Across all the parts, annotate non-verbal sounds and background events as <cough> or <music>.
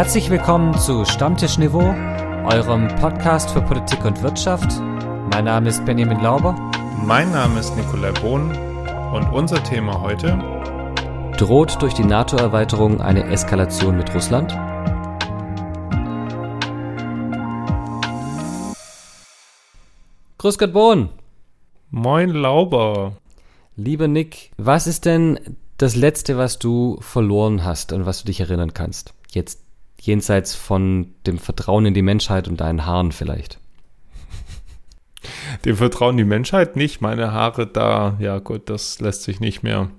Herzlich willkommen zu Stammtisch Niveau, eurem Podcast für Politik und Wirtschaft. Mein Name ist Benjamin Lauber. Mein Name ist Nikolai Bohn und unser Thema heute Droht durch die NATO-Erweiterung eine Eskalation mit Russland? Grüß Gott, Bohn. Moin, Lauber. Lieber Nick, was ist denn das Letzte, was du verloren hast und was du dich erinnern kannst? Jetzt jenseits von dem Vertrauen in die Menschheit und deinen Haaren vielleicht. Dem Vertrauen in die Menschheit nicht. Meine Haare da, ja gut, das lässt sich nicht mehr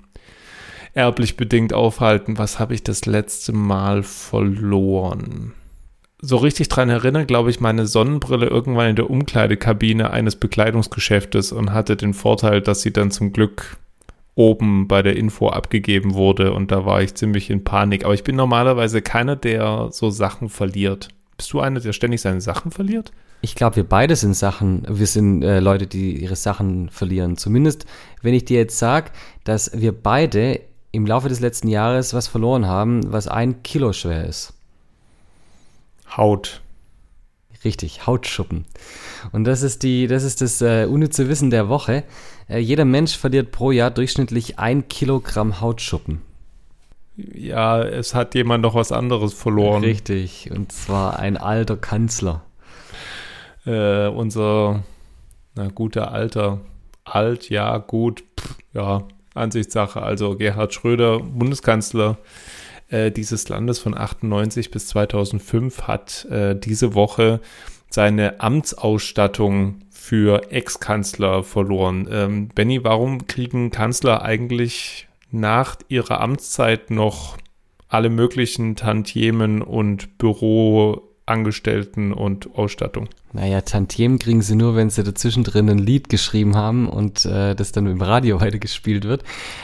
erblich bedingt aufhalten. Was habe ich das letzte Mal verloren? So richtig dran erinnern, glaube ich, meine Sonnenbrille irgendwann in der Umkleidekabine eines Bekleidungsgeschäftes und hatte den Vorteil, dass sie dann zum Glück oben bei der Info abgegeben wurde und da war ich ziemlich in Panik. Aber ich bin normalerweise keiner, der so Sachen verliert. Bist du einer, der ständig seine Sachen verliert? Ich glaube, wir beide sind Sachen, wir sind äh, Leute, die ihre Sachen verlieren. Zumindest, wenn ich dir jetzt sage, dass wir beide im Laufe des letzten Jahres was verloren haben, was ein Kilo schwer ist. Haut. Richtig, Hautschuppen. Und das ist die, das ist das äh, unnütze Wissen der Woche. Äh, jeder Mensch verliert pro Jahr durchschnittlich ein Kilogramm Hautschuppen. Ja, es hat jemand noch was anderes verloren. Richtig, und zwar ein alter Kanzler. Äh, unser, na guter alter, alt, ja, gut, pff, ja, Ansichtssache. Also Gerhard Schröder, Bundeskanzler äh, dieses Landes von 98 bis 2005, hat äh, diese Woche seine Amtsausstattung für Ex-Kanzler verloren. Ähm, Benny, warum kriegen Kanzler eigentlich nach ihrer Amtszeit noch alle möglichen Tantiemen und Büroangestellten und Ausstattung? Naja, Tantiemen kriegen sie nur, wenn sie dazwischen drin ein Lied geschrieben haben und äh, das dann im Radio <laughs> weitergespielt wird.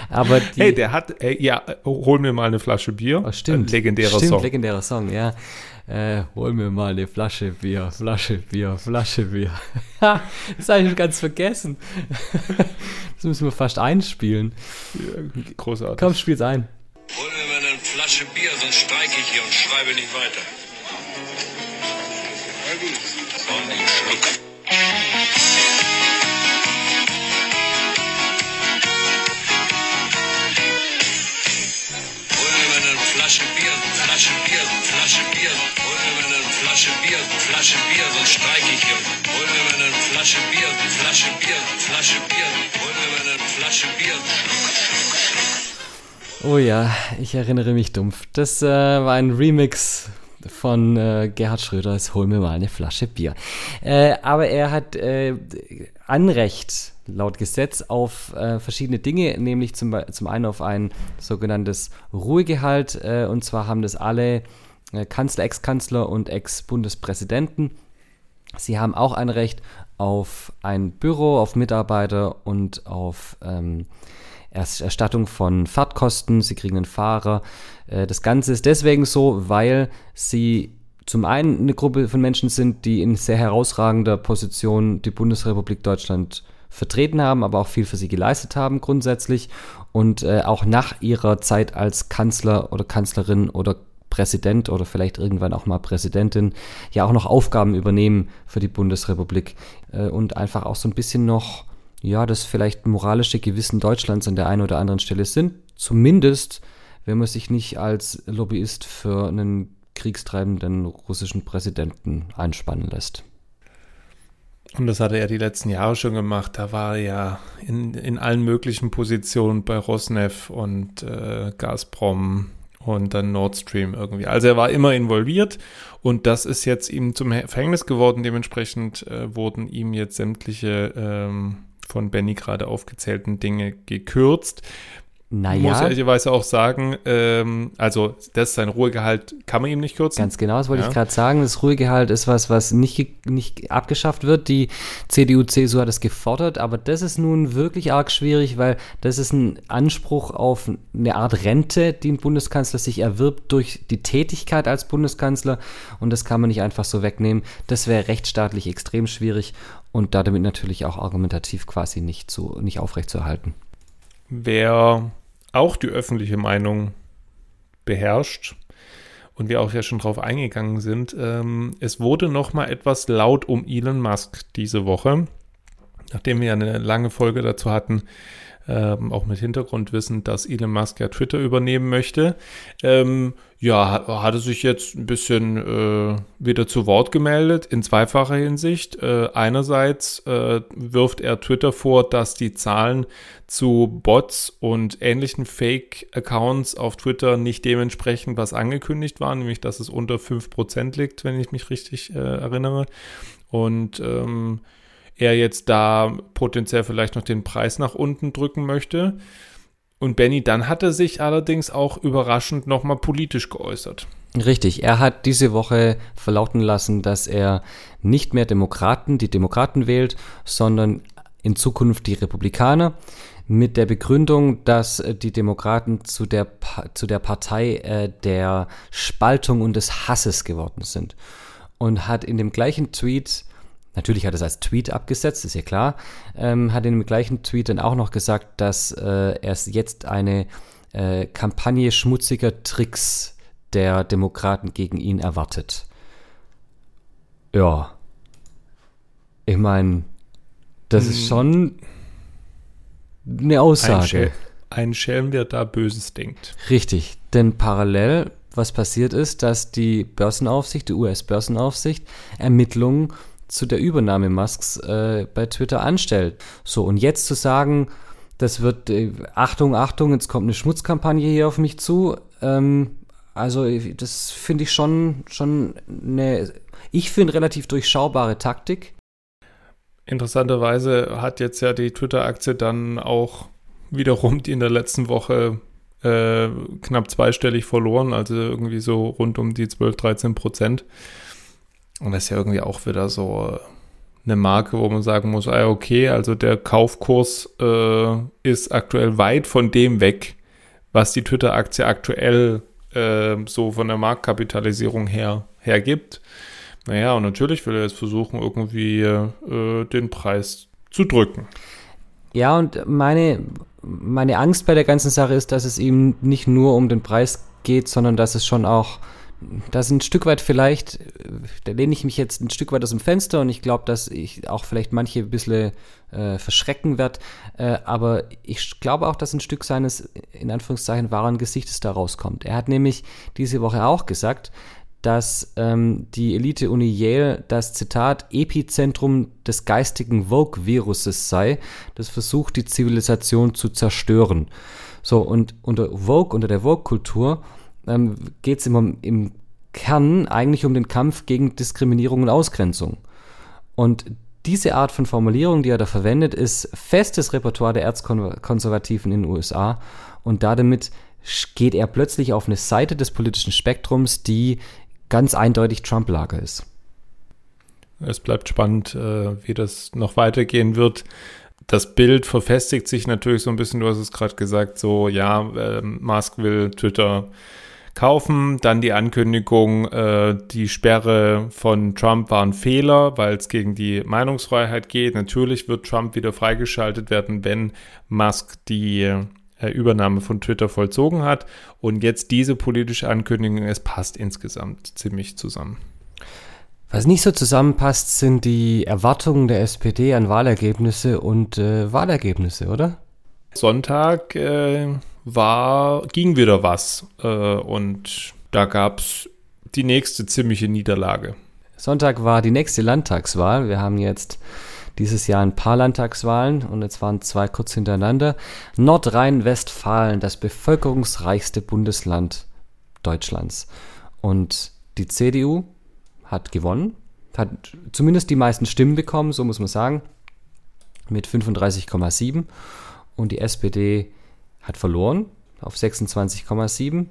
Aber die, hey, der hat, ey, ja, hol mir mal eine Flasche Bier. Oh, stimmt. legendärer stimmt, Song. legendärer Song, ja. Äh, hol mir mal eine Flasche Bier, Flasche Bier, Flasche Bier. Ha, <laughs> das habe ich ganz vergessen. das müssen wir fast einspielen. Großartig. Komm, spiel's ein. Hol mir mal eine Flasche Bier, sonst streike ich hier und schreibe nicht weiter. Und einen Schluck. Hol mir mal eine Flasche Bier, Flasche Bier, Flasche Bier. Hol mir eine Flasche Bier, Flasche Bier, sonst streike ich hier. Hol mir eine Flasche Bier, Flasche Bier, Flasche Bier. Hol mir eine Flasche Bier. Oh ja, ich erinnere mich dumpf. Das äh, war ein Remix von äh, Gerhard Schröders Hol mir mal eine Flasche Bier. Äh, aber er hat äh, Anrecht laut Gesetz auf äh, verschiedene Dinge, nämlich zum, zum einen auf ein sogenanntes Ruhegehalt. Äh, und zwar haben das alle Kanzler, Ex-Kanzler und Ex-Bundespräsidenten. Sie haben auch ein Recht auf ein Büro, auf Mitarbeiter und auf ähm, Erst- Erstattung von Fahrtkosten. Sie kriegen einen Fahrer. Äh, Das Ganze ist deswegen so, weil sie zum einen eine Gruppe von Menschen sind, die in sehr herausragender Position die Bundesrepublik Deutschland vertreten haben, aber auch viel für sie geleistet haben grundsätzlich und äh, auch nach ihrer Zeit als Kanzler oder Kanzlerin oder Präsident oder vielleicht irgendwann auch mal Präsidentin ja auch noch Aufgaben übernehmen für die Bundesrepublik äh, und einfach auch so ein bisschen noch ja das vielleicht moralische Gewissen Deutschlands an der einen oder anderen Stelle sind, zumindest wenn man sich nicht als Lobbyist für einen kriegstreibenden russischen Präsidenten einspannen lässt. Und das hat er die letzten Jahre schon gemacht. Da war er ja in, in allen möglichen Positionen bei Rosneft und äh, Gazprom und dann Nord Stream irgendwie. Also er war immer involviert und das ist jetzt ihm zum Verhängnis geworden. Dementsprechend äh, wurden ihm jetzt sämtliche ähm, von Benny gerade aufgezählten Dinge gekürzt. Muss Naja, ehrlicherweise auch sagen, ähm, also das sein Ruhegehalt kann man ihm nicht kürzen. Ganz genau, das wollte Ja. ich gerade sagen. Das Ruhegehalt ist was, was nicht, nicht abgeschafft wird. Die CDU, CSU hat es gefordert, aber das ist nun wirklich arg schwierig, weil das ist ein Anspruch auf eine Art Rente, die ein Bundeskanzler sich erwirbt durch die Tätigkeit als Bundeskanzler und das kann man nicht einfach so wegnehmen. Das wäre rechtsstaatlich extrem schwierig und damit natürlich auch argumentativ quasi nicht, so, nicht aufrechtzuerhalten. wer auch die öffentliche Meinung beherrscht und wir auch ja schon drauf eingegangen sind, ähm, es wurde noch mal etwas laut um Elon Musk diese Woche, nachdem wir eine lange Folge dazu hatten, ähm, auch mit Hintergrundwissen, dass Elon Musk ja Twitter übernehmen möchte. Ähm, ja, hat, hatte sich jetzt ein bisschen äh, wieder zu Wort gemeldet in zweifacher Hinsicht. Äh, einerseits äh, wirft er Twitter vor, dass die Zahlen zu Bots und ähnlichen Fake-Accounts auf Twitter nicht dementsprechend, was angekündigt war, nämlich dass es unter 5% liegt, wenn ich mich richtig äh, erinnere. Und ähm, er jetzt da potenziell vielleicht noch den Preis nach unten drücken möchte. Und Benny, dann hat er sich allerdings auch überraschend nochmal politisch geäußert. Richtig, er hat diese Woche verlauten lassen, dass er nicht mehr Demokraten, die Demokraten wählt, sondern in Zukunft die Republikaner mit der Begründung, dass die Demokraten zu der, zu der Partei äh, der Spaltung und des Hasses geworden sind. Und hat in dem gleichen Tweet Natürlich hat er es als Tweet abgesetzt, ist ja klar. Ähm, hat in dem gleichen Tweet dann auch noch gesagt, dass äh, er jetzt eine äh, Kampagne schmutziger Tricks der Demokraten gegen ihn erwartet. Ja. Ich meine, das hm. ist schon eine Aussage. Ein, Schel ein Schelm, der da Böses denkt. Richtig, denn parallel, was passiert ist, dass die Börsenaufsicht, die US-Börsenaufsicht, Ermittlungen zu der Übernahme Musks äh, bei Twitter anstellt. So, und jetzt zu sagen, das wird, äh, Achtung, Achtung, jetzt kommt eine Schmutzkampagne hier auf mich zu, ähm, also das finde ich schon, schon eine, ich finde relativ durchschaubare Taktik. Interessanterweise hat jetzt ja die Twitter-Aktie dann auch wiederum die in der letzten Woche äh, knapp zweistellig verloren, also irgendwie so rund um die 12, 13 Prozent. Und das ist ja irgendwie auch wieder so eine Marke, wo man sagen muss, ah, okay, also der Kaufkurs äh, ist aktuell weit von dem weg, was die Twitter-Aktie aktuell äh, so von der Marktkapitalisierung her hergibt. Naja, und natürlich will er jetzt versuchen, irgendwie äh, den Preis zu drücken. Ja, und meine, meine Angst bei der ganzen Sache ist, dass es ihm nicht nur um den Preis geht, sondern dass es schon auch da ist ein Stück weit vielleicht, da lehne ich mich jetzt ein Stück weit aus dem Fenster und ich glaube, dass ich auch vielleicht manche ein bisschen äh, verschrecken werde. Äh, aber ich glaube auch, dass ein Stück seines, in Anführungszeichen, wahren Gesichtes da rauskommt. Er hat nämlich diese Woche auch gesagt, dass ähm, die Elite-Uni Yale das Zitat Epizentrum des geistigen Vogue-Viruses sei, das versucht, die Zivilisation zu zerstören. So, und unter Vogue, unter der Vogue-Kultur, ähm, geht es im, im Kern eigentlich um den Kampf gegen Diskriminierung und Ausgrenzung. Und diese Art von Formulierung, die er da verwendet, ist festes Repertoire der Erzkonservativen in den USA. Und damit geht er plötzlich auf eine Seite des politischen Spektrums, die ganz eindeutig Trump-Lager ist. Es bleibt spannend, äh, wie das noch weitergehen wird. Das Bild verfestigt sich natürlich so ein bisschen, du hast es gerade gesagt, so, ja, äh, Musk will Twitter kaufen. Dann die Ankündigung, äh, die Sperre von Trump war ein Fehler, weil es gegen die Meinungsfreiheit geht. Natürlich wird Trump wieder freigeschaltet werden, wenn Musk die äh, Übernahme von Twitter vollzogen hat. Und jetzt diese politische Ankündigung, es passt insgesamt ziemlich zusammen. Was nicht so zusammenpasst, sind die Erwartungen der SPD an Wahlergebnisse und äh, Wahlergebnisse, oder? Sonntag äh, war, ging wieder was. Äh, und da gab es die nächste ziemliche Niederlage. Sonntag war die nächste Landtagswahl. Wir haben jetzt dieses Jahr ein paar Landtagswahlen und jetzt waren zwei kurz hintereinander. Nordrhein-Westfalen, das bevölkerungsreichste Bundesland Deutschlands. Und die CDU hat gewonnen, hat zumindest die meisten Stimmen bekommen, so muss man sagen, mit 35,7. Und die SPD hat verloren auf 26,7.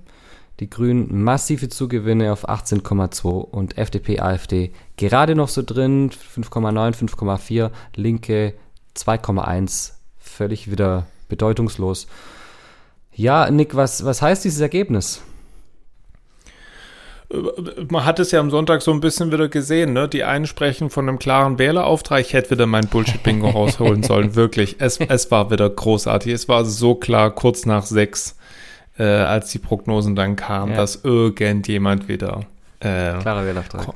Die Grünen massive Zugewinne auf 18,2 und FDP, AfD gerade noch so drin, 5,9, 5,4, Linke 2,1, völlig wieder bedeutungslos. Ja, Nick, was, was heißt dieses Ergebnis? Man hat es ja am Sonntag so ein bisschen wieder gesehen, ne? Die einen sprechen von einem klaren Wählerauftrag. Ich hätte wieder mein Bullshit-Bingo <laughs> rausholen sollen, wirklich. Es, es war wieder großartig. Es war so klar, kurz nach sechs äh, als die Prognosen dann kamen, Ja. dass irgendjemand wieder äh, Klarer Wählerauftrag.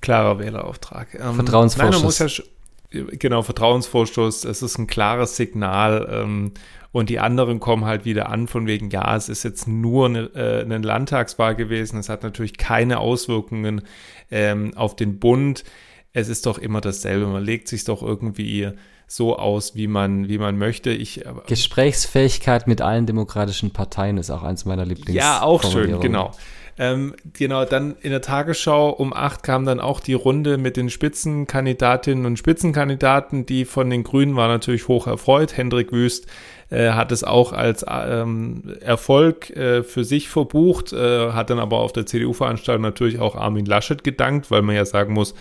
klarer Wählerauftrag. Ähm, Vertrauensvorschuss. nein, man muss ja, genau, Vertrauensvorschuss, es ist ein klares Signal ähm, und die anderen kommen halt wieder an von wegen, ja, es ist jetzt nur eine, äh, eine Landtagswahl gewesen, es hat natürlich keine Auswirkungen ähm, auf den Bund. Es ist doch immer dasselbe, man legt sich doch irgendwie so aus, wie man, wie man möchte. Ich, äh, Gesprächsfähigkeit mit allen demokratischen Parteien ist auch eins meiner Lieblings. Ja, auch schön, genau. Ähm, genau, dann in der Tagesschau um 8 kam dann auch die Runde mit den Spitzenkandidatinnen und Spitzenkandidaten. Die von den Grünen war natürlich hoch erfreut. Hendrik Wüst äh, hat es auch als ähm, Erfolg äh, für sich verbucht, äh, hat dann aber auf der CDU-Veranstaltung natürlich auch Armin Laschet gedankt, weil man ja sagen muss,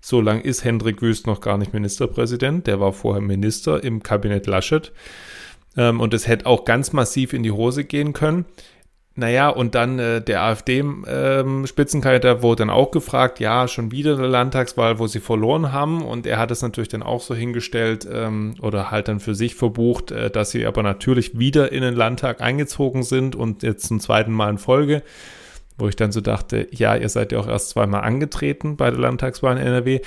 so lang ist Hendrik Wüst noch gar nicht Ministerpräsident. Der war vorher Minister im Kabinett Laschet. Ähm, und es hätte auch ganz massiv in die Hose gehen können. Naja, und dann äh, der AfD-Spitzenkandidat wurde dann auch gefragt, ja, schon wieder eine Landtagswahl, wo sie verloren haben. Und er hat es natürlich dann auch so hingestellt ähm, oder halt dann für sich verbucht, äh, dass sie aber natürlich wieder in den Landtag eingezogen sind und jetzt zum zweiten Mal in Folge. Wo ich dann so dachte, ja, ihr seid ja auch erst zweimal angetreten bei der Landtagswahl in NRW.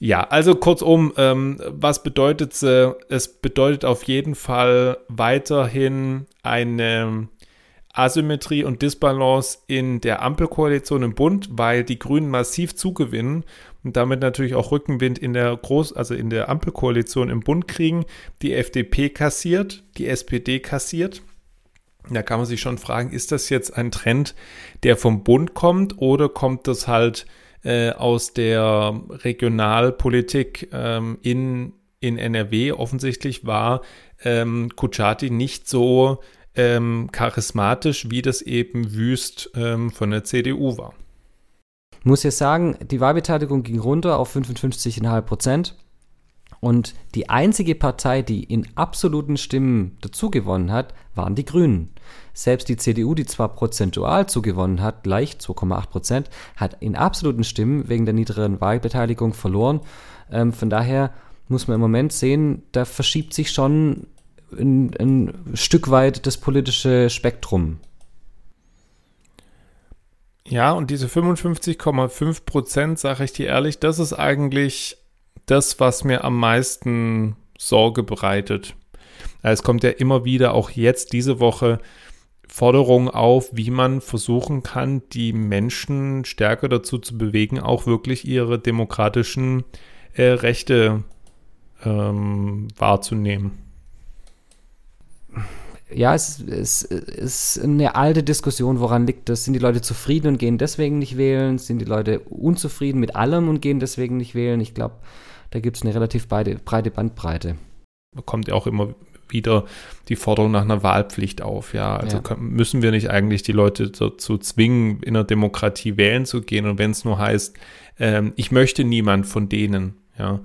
Ja, also kurzum, ähm, was bedeutet sie? Es bedeutet auf jeden Fall weiterhin eine Asymmetrie und Disbalance in der Ampelkoalition im Bund, weil die Grünen massiv zugewinnen und damit natürlich auch Rückenwind in der Groß, also in der Ampelkoalition im Bund kriegen. Die FDP kassiert, die SPD kassiert. Da kann man sich schon fragen, ist das jetzt ein Trend, der vom Bund kommt oder kommt das halt äh, aus der Regionalpolitik ähm, in, in NRW? Offensichtlich war ähm, Kuchati nicht so ähm, charismatisch, wie das eben Wüst ähm, von der CDU war. Ich muss ja sagen, die Wahlbeteiligung ging runter auf 55,5 Prozent. Und die einzige Partei, die in absoluten Stimmen dazugewonnen hat, waren die Grünen. Selbst die CDU, die zwar prozentual zugewonnen hat, leicht 2,8 Prozent, hat in absoluten Stimmen wegen der niedrigeren Wahlbeteiligung verloren. Ähm, von daher muss man im Moment sehen, da verschiebt sich schon ein, ein Stück weit das politische Spektrum. Ja, und diese 55,5 Prozent, sage ich dir ehrlich, das ist eigentlich das, was mir am meisten Sorge bereitet. Es kommt ja immer wieder, auch jetzt diese Woche, Forderungen auf, wie man versuchen kann, die Menschen stärker dazu zu bewegen, auch wirklich ihre demokratischen äh, Rechte ähm, wahrzunehmen. Ja, es, es, es ist eine alte Diskussion, woran liegt das? Sind die Leute zufrieden und gehen deswegen nicht wählen? Sind die Leute unzufrieden mit allem und gehen deswegen nicht wählen? Ich glaube, da gibt es eine relativ beide, breite Bandbreite. kommt ja auch immer wieder die Forderung nach einer Wahlpflicht auf. Ja, also Ja. können, müssen wir nicht eigentlich die Leute dazu zwingen, in einer Demokratie wählen zu gehen und wenn es nur heißt, ähm, ich möchte niemand von denen. Ja,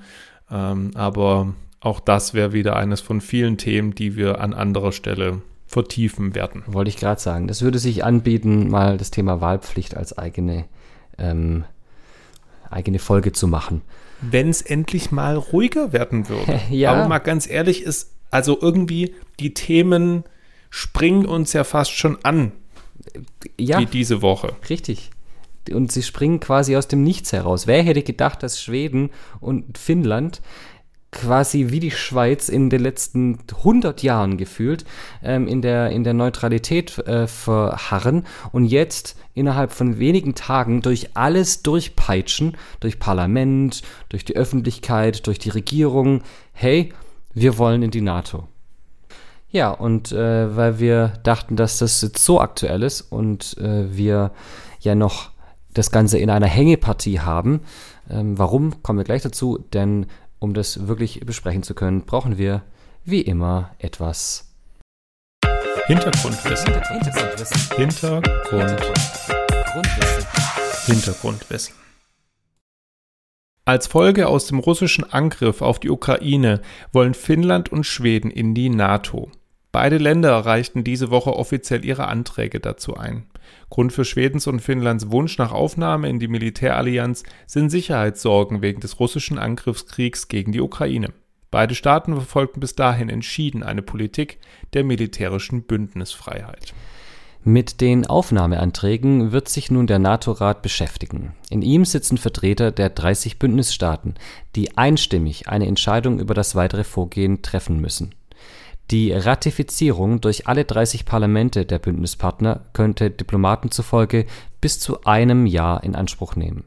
ähm, aber auch das wäre wieder eines von vielen Themen, die wir an anderer Stelle vertiefen werden. Wollte ich gerade sagen. Das würde sich anbieten, mal das Thema Wahlpflicht als eigene, ähm, eigene Folge zu machen. Wenn es endlich mal ruhiger werden würde. <laughs> Ja. Aber mal ganz ehrlich ist, also irgendwie die Themen springen uns ja fast schon an, Ja, wie diese Woche. richtig. Und sie springen quasi aus dem Nichts heraus. Wer hätte gedacht, dass Schweden und Finnland quasi wie die Schweiz in den letzten 100 Jahren gefühlt ähm, in, der, in der Neutralität äh, verharren und jetzt innerhalb von wenigen Tagen durch alles durchpeitschen, durch Parlament, durch die Öffentlichkeit, durch die Regierung, hey, wir wollen in die NATO. Ja, und äh, weil wir dachten, dass das jetzt so aktuell ist und äh, wir ja noch das Ganze in einer Hängepartie haben, ähm, warum, kommen wir gleich dazu, denn um das wirklich besprechen zu können, brauchen wir wie immer etwas Hintergrundwissen. Hintergrundwissen. Hintergrund. Grundwissen. Hintergrundwissen. Als Folge aus dem russischen Angriff auf die Ukraine wollen Finnland und Schweden in die NATO. Beide Länder reichten diese Woche offiziell ihre Anträge dazu ein. Grund für Schwedens und Finnlands Wunsch nach Aufnahme in die Militärallianz sind Sicherheitssorgen wegen des russischen Angriffskriegs gegen die Ukraine. Beide Staaten verfolgten bis dahin entschieden eine Politik der militärischen Bündnisfreiheit. Mit den Aufnahmeanträgen wird sich nun der NATO-Rat beschäftigen. In ihm sitzen Vertreter der 30 Bündnisstaaten, die einstimmig eine Entscheidung über das weitere Vorgehen treffen müssen. Die Ratifizierung durch alle 30 Parlamente der Bündnispartner könnte Diplomaten zufolge bis zu einem Jahr in Anspruch nehmen.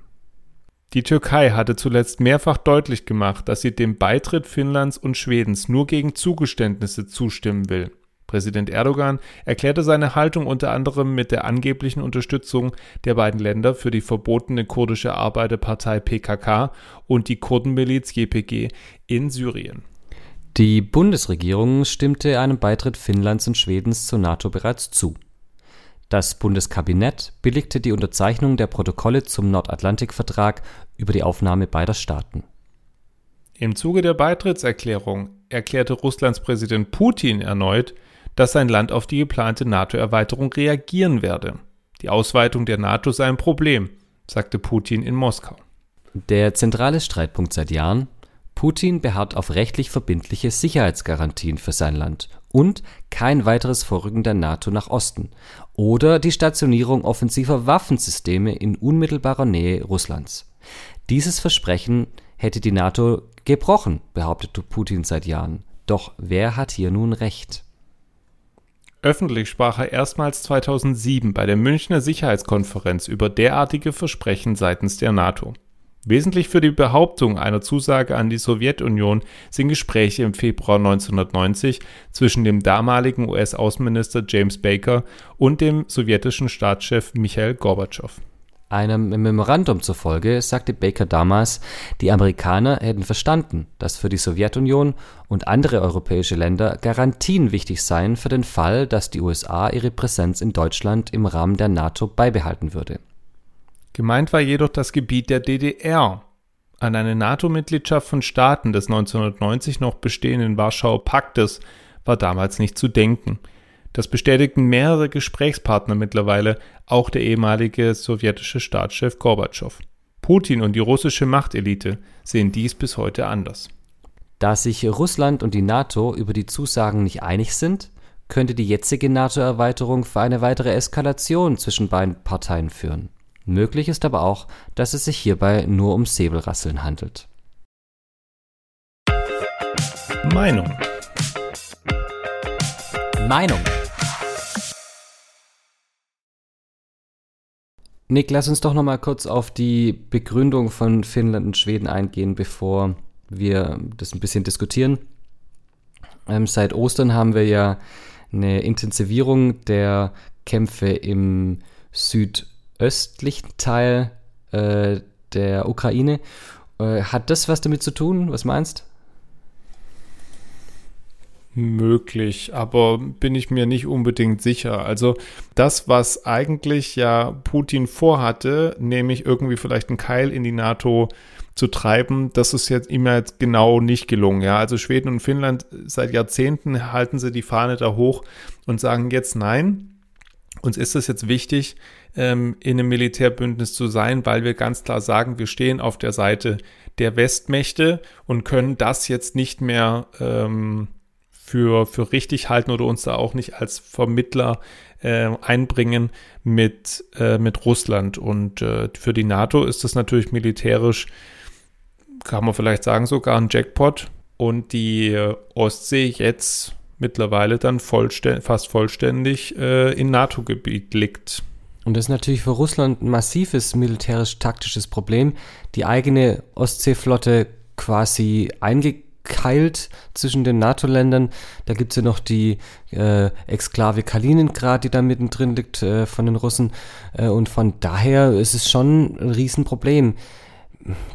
Die Türkei hatte zuletzt mehrfach deutlich gemacht, dass sie dem Beitritt Finnlands und Schwedens nur gegen Zugeständnisse zustimmen will. Präsident Erdogan erklärte seine Haltung unter anderem mit der angeblichen Unterstützung der beiden Länder für die verbotene kurdische Arbeiterpartei PKK und die Kurdenmiliz JPG in Syrien. Die Bundesregierung stimmte einem Beitritt Finnlands und Schwedens zur NATO bereits zu. Das Bundeskabinett billigte die Unterzeichnung der Protokolle zum Nordatlantikvertrag über die Aufnahme beider Staaten. Im Zuge der Beitrittserklärung erklärte Russlands Präsident Putin erneut, dass sein Land auf die geplante NATO-Erweiterung reagieren werde. Die Ausweitung der NATO sei ein Problem, sagte Putin in Moskau. Der zentrale Streitpunkt seit Jahren Putin beharrt auf rechtlich verbindliche Sicherheitsgarantien für sein Land und kein weiteres Vorrücken der NATO nach Osten oder die Stationierung offensiver Waffensysteme in unmittelbarer Nähe Russlands. Dieses Versprechen hätte die NATO gebrochen, behauptete Putin seit Jahren. Doch wer hat hier nun recht? Öffentlich sprach er erstmals 2007 bei der Münchner Sicherheitskonferenz über derartige Versprechen seitens der NATO. Wesentlich für die Behauptung einer Zusage an die Sowjetunion sind Gespräche im Februar 1990 zwischen dem damaligen US-Außenminister James Baker und dem sowjetischen Staatschef Michail Gorbatschow. Einem Memorandum zufolge sagte Baker damals, die Amerikaner hätten verstanden, dass für die Sowjetunion und andere europäische Länder Garantien wichtig seien für den Fall, dass die USA ihre Präsenz in Deutschland im Rahmen der NATO beibehalten würde. Gemeint war jedoch das Gebiet der DDR. An eine NATO-Mitgliedschaft von Staaten des 1990 noch bestehenden Warschauer Paktes war damals nicht zu denken – das bestätigten mehrere Gesprächspartner mittlerweile, auch der ehemalige sowjetische Staatschef Gorbatschow. Putin und die russische Machtelite sehen dies bis heute anders. Da sich Russland und die NATO über die Zusagen nicht einig sind, könnte die jetzige NATO-Erweiterung für eine weitere Eskalation zwischen beiden Parteien führen. Möglich ist aber auch, dass es sich hierbei nur um Säbelrasseln handelt. Meinung Meinung Nick, lass uns doch noch mal kurz auf die Begründung von Finnland und Schweden eingehen, bevor wir das ein bisschen diskutieren. Ähm, seit Ostern haben wir ja eine Intensivierung der Kämpfe im südöstlichen Teil äh, der Ukraine. Äh, hat das was damit zu tun? Was meinst möglich, aber bin ich mir nicht unbedingt sicher. Also das, was eigentlich ja Putin vorhatte, nämlich irgendwie vielleicht einen Keil in die NATO zu treiben, das ist jetzt ihm jetzt genau nicht gelungen. Ja, also Schweden und Finnland seit Jahrzehnten halten sie die Fahne da hoch und sagen jetzt nein. Uns ist es jetzt wichtig, ähm, in einem Militärbündnis zu sein, weil wir ganz klar sagen, wir stehen auf der Seite der Westmächte und können das jetzt nicht mehr ähm, für, für richtig halten oder uns da auch nicht als Vermittler äh, einbringen mit, äh, mit Russland. Und äh, für die NATO ist das natürlich militärisch, kann man vielleicht sagen, sogar ein Jackpot. Und die äh, Ostsee jetzt mittlerweile dann vollständ fast vollständig äh, in NATO-Gebiet liegt. Und das ist natürlich für Russland ein massives militärisch-taktisches Problem, die eigene Ostseeflotte quasi eingekauft keilt zwischen den NATO-Ländern. Da gibt es ja noch die äh, Exklave Kaliningrad, die da mittendrin liegt äh, von den Russen. Äh, und von daher ist es schon ein Riesenproblem.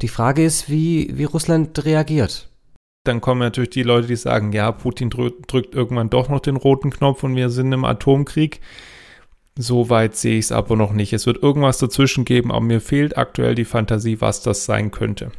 Die Frage ist, wie, wie Russland reagiert. Dann kommen natürlich die Leute, die sagen, ja, Putin drückt irgendwann doch noch den roten Knopf und wir sind im Atomkrieg. So weit sehe ich es aber noch nicht. Es wird irgendwas dazwischen geben, aber mir fehlt aktuell die Fantasie, was das sein könnte.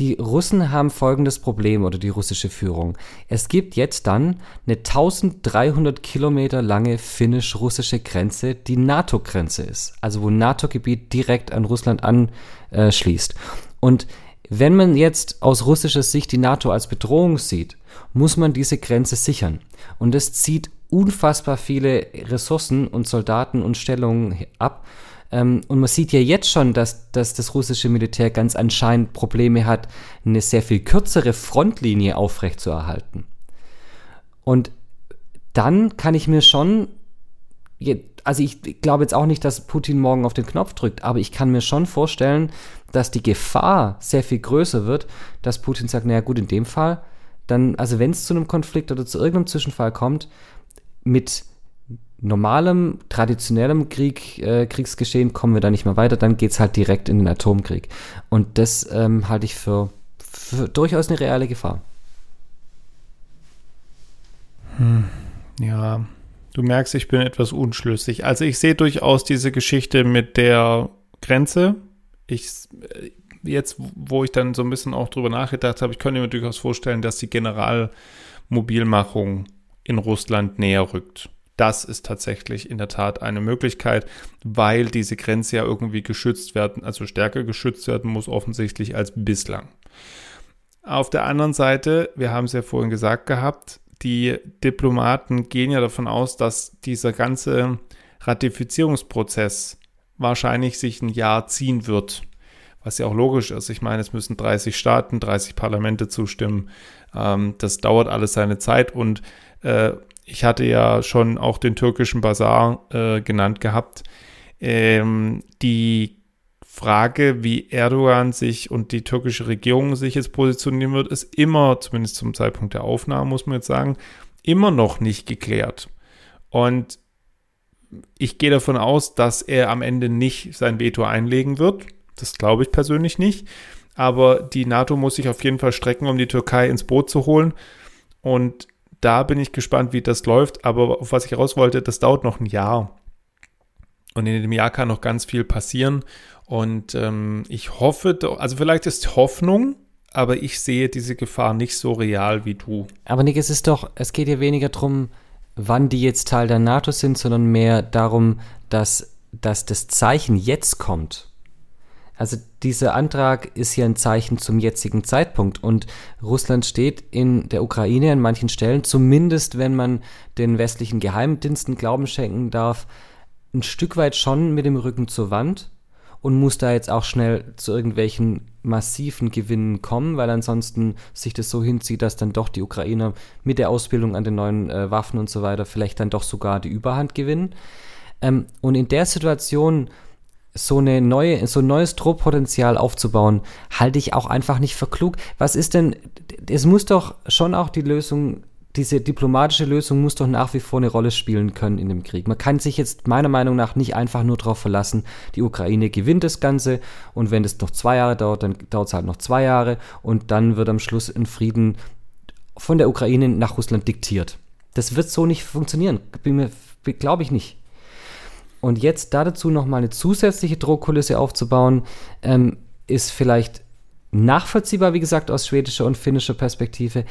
Die Russen haben folgendes Problem oder die russische Führung. Es gibt jetzt dann eine 1300 Kilometer lange finnisch-russische Grenze, die NATO-Grenze ist. Also wo NATO-Gebiet direkt an Russland anschließt. Und wenn man jetzt aus russischer Sicht die NATO als Bedrohung sieht, muss man diese Grenze sichern. Und es zieht unfassbar viele Ressourcen und Soldaten und Stellungen ab. Ähm, und man sieht ja jetzt schon, dass, dass das russische Militär ganz anscheinend Probleme hat, eine sehr viel kürzere Frontlinie aufrechtzuerhalten. Und dann kann ich mir schon, also ich glaube jetzt auch nicht, dass Putin morgen auf den Knopf drückt, aber ich kann mir schon vorstellen, dass die Gefahr sehr viel größer wird, dass Putin sagt, naja gut, in dem Fall, dann, also wenn es zu einem Konflikt oder zu irgendeinem Zwischenfall kommt, mit normalem, traditionellem Krieg, äh, Kriegsgeschehen kommen wir da nicht mehr weiter, dann geht es halt direkt in den Atomkrieg. Und das ähm, halte ich für, für, durchaus eine reale Gefahr. Hm, ja, du merkst, ich bin etwas unschlüssig. Also ich sehe durchaus diese Geschichte mit der Grenze. Ich äh, jetzt, wo ich dann so ein bisschen auch drüber nachgedacht habe, ich könnte mir durchaus vorstellen, dass die Generalmobilmachung in Russland näher rückt. Das ist tatsächlich in der Tat eine Möglichkeit, weil diese Grenze ja irgendwie geschützt werden, also stärker geschützt werden muss offensichtlich als bislang. Auf der anderen Seite, wir haben es ja vorhin gesagt gehabt, die Diplomaten gehen ja davon aus, dass dieser ganze Ratifizierungsprozess wahrscheinlich sich ein Jahr ziehen wird. Was ja auch logisch ist. Ich meine, es müssen 30 Staaten, 30 Parlamente zustimmen. Ähm, das dauert alles seine Zeit und äh, ich hatte ja schon auch den türkischen Bazar äh, genannt gehabt. Ähm, die Frage, wie Erdogan sich und die türkische Regierung sich jetzt positionieren wird, ist immer, zumindest zum Zeitpunkt der Aufnahme, muss man jetzt sagen, immer noch nicht geklärt. Und ich gehe davon aus, dass er am Ende nicht sein Veto einlegen wird. Das glaube ich persönlich nicht. Aber die NATO muss sich auf jeden Fall strecken, um die Türkei ins Boot zu holen. Und da bin ich gespannt, wie das läuft. Aber auf was ich raus wollte, das dauert noch ein Jahr. Und in dem Jahr kann noch ganz viel passieren. Und ähm, ich hoffe, also vielleicht ist Hoffnung, aber ich sehe diese Gefahr nicht so real wie du. Aber Nick, es ist doch, es geht ja weniger darum, wann die jetzt Teil der NATO sind, sondern mehr darum, dass, dass das Zeichen jetzt kommt. Also dieser Antrag ist ja ein Zeichen zum jetzigen Zeitpunkt und Russland steht in der Ukraine an manchen Stellen, zumindest wenn man den westlichen Geheimdiensten Glauben schenken darf, ein Stück weit schon mit dem Rücken zur Wand und muss da jetzt auch schnell zu irgendwelchen massiven Gewinnen kommen, weil ansonsten sich das so hinzieht, dass dann doch die Ukrainer mit der Ausbildung an den neuen äh, Waffen und so weiter vielleicht dann doch sogar die Überhand gewinnen. Ähm, und in der Situation so eine neue, so ein neues Drohpotenzial aufzubauen, halte ich auch einfach nicht für klug. Was ist denn, es muss doch schon auch die Lösung, diese diplomatische Lösung muss doch nach wie vor eine Rolle spielen können in dem Krieg. Man kann sich jetzt meiner Meinung nach nicht einfach nur darauf verlassen, die Ukraine gewinnt das Ganze und wenn es noch zwei Jahre dauert, dann dauert es halt noch zwei Jahre und dann wird am Schluss ein Frieden von der Ukraine nach Russland diktiert. Das wird so nicht funktionieren, glaube ich nicht. Und jetzt dazu nochmal eine zusätzliche Drohkulisse aufzubauen, ähm, ist vielleicht nachvollziehbar, wie gesagt, aus schwedischer und finnischer Perspektive.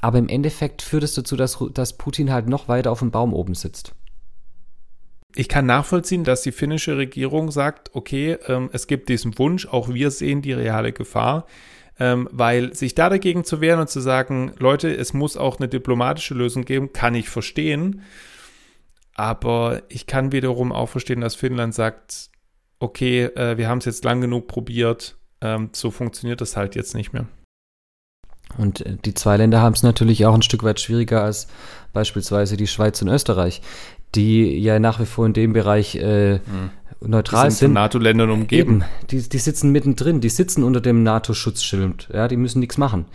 Aber im Endeffekt führt es dazu, dass, dass Putin halt noch weiter auf dem Baum oben sitzt. Ich kann nachvollziehen, dass die finnische Regierung sagt, okay, ähm, es gibt diesen Wunsch, auch wir sehen die reale Gefahr. Ähm, weil sich da dagegen zu wehren und zu sagen, Leute, es muss auch eine diplomatische Lösung geben, kann ich verstehen. Aber ich kann wiederum auch verstehen, dass Finnland sagt, okay, äh, wir haben es jetzt lang genug probiert, ähm, so funktioniert das halt jetzt nicht mehr. Und äh, die zwei Länder haben es natürlich auch ein Stück weit schwieriger als beispielsweise die Schweiz und Österreich, die ja nach wie vor in dem Bereich äh, mhm. neutral die sind. sind. NATO-Ländern umgeben. Eben, die, die sitzen mittendrin, die sitzen unter dem NATO-Schutzschild, ja, die müssen nichts machen.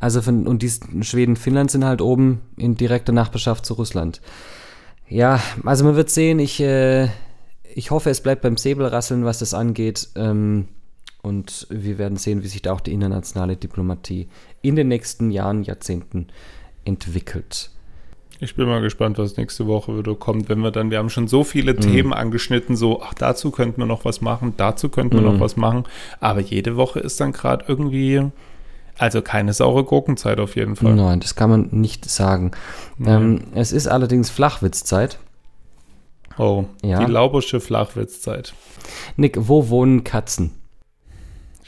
Also von, und die Schweden, Finnland sind halt oben in direkter Nachbarschaft zu Russland. Ja, also man wird sehen, ich, äh, ich hoffe, es bleibt beim Säbelrasseln, was das angeht. Ähm, und wir werden sehen, wie sich da auch die internationale Diplomatie in den nächsten Jahren, Jahrzehnten entwickelt. Ich bin mal gespannt, was nächste Woche wieder kommt, wenn wir dann, wir haben schon so viele mm. Themen angeschnitten, so, ach, dazu könnten wir noch was machen, dazu könnten wir noch was machen, aber jede Woche ist dann gerade irgendwie also keine saure Gurkenzeit auf jeden Fall. Nein, das kann man nicht sagen. Ähm, es ist allerdings Flachwitzzeit. Oh, ja. die Laubersche Flachwitzzeit. Nick, wo wohnen Katzen?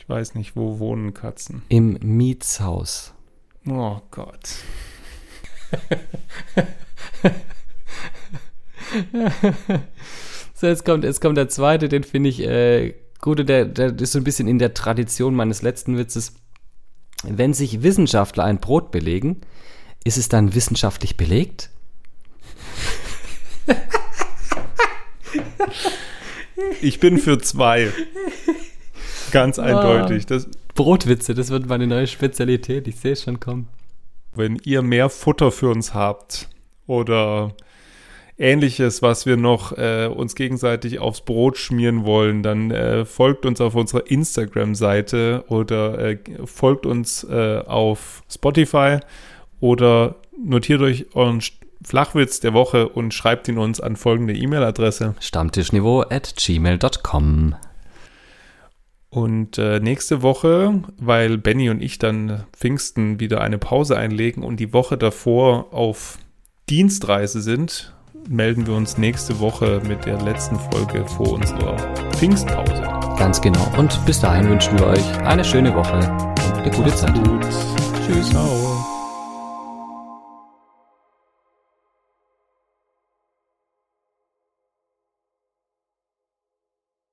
Ich weiß nicht, wo wohnen Katzen? Im Mietshaus. Oh Gott. so, jetzt kommt, jetzt kommt der zweite, den finde ich äh, gut und der, der ist so ein bisschen in der Tradition meines letzten Witzes. Wenn sich Wissenschaftler ein Brot belegen, ist es dann wissenschaftlich belegt? Ich bin für zwei. <laughs> Ganz eindeutig. Das, Brotwitze, das wird meine neue Spezialität. Ich sehe es schon kommen. wenn ihr mehr Futter für uns habt oder ähnliches, was wir noch äh, uns gegenseitig aufs Brot schmieren wollen, dann äh, folgt uns auf unserer Instagram-Seite oder äh, folgt uns äh, auf Spotify oder notiert euch euren Flachwitz der Woche und schreibt ihn uns an folgende E-Mail-Adresse. Stammtischniveau at gmail.com. Und äh, nächste Woche, weil Benny und ich dann Pfingsten wieder eine Pause einlegen und die Woche davor auf Dienstreise sind, melden wir uns nächste Woche mit der letzten Folge vor unserer Pfingstpause. Ganz genau. Und bis dahin wünschen wir euch eine schöne Woche und eine gute Zeit. Gut. Tschüss. Ciao.